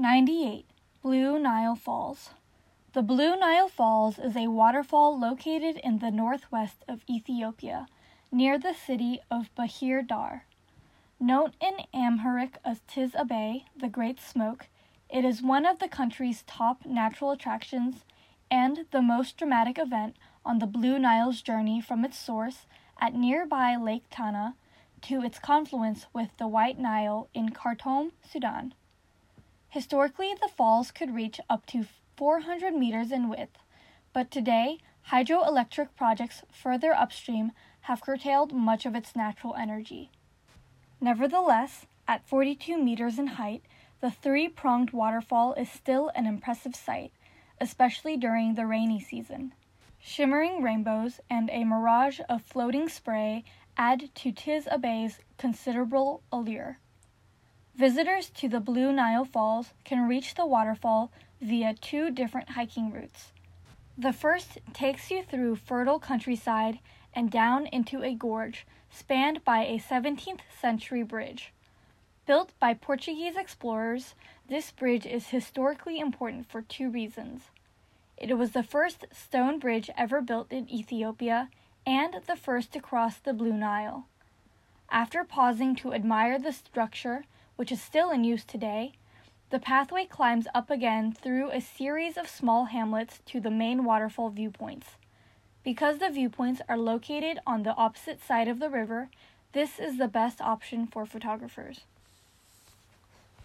98. Blue Nile Falls. The Blue Nile Falls is a waterfall located in the northwest of Ethiopia, near the city of Bahir Dar. Known in Amharic as Tiz Abay, the Great Smoke, it is one of the country's top natural attractions and the most dramatic event on the Blue Nile's journey from its source at nearby Lake Tana to its confluence with the White Nile in Khartoum, Sudan. Historically, the falls could reach up to 400 meters in width, but today, hydroelectric projects further upstream have curtailed much of its natural energy. Nevertheless, at 42 meters in height, the three pronged waterfall is still an impressive sight, especially during the rainy season. Shimmering rainbows and a mirage of floating spray add to Tiz Abay's considerable allure. Visitors to the Blue Nile Falls can reach the waterfall via two different hiking routes. The first takes you through fertile countryside and down into a gorge spanned by a 17th century bridge. Built by Portuguese explorers, this bridge is historically important for two reasons. It was the first stone bridge ever built in Ethiopia and the first to cross the Blue Nile. After pausing to admire the structure, which is still in use today, the pathway climbs up again through a series of small hamlets to the main waterfall viewpoints. Because the viewpoints are located on the opposite side of the river, this is the best option for photographers.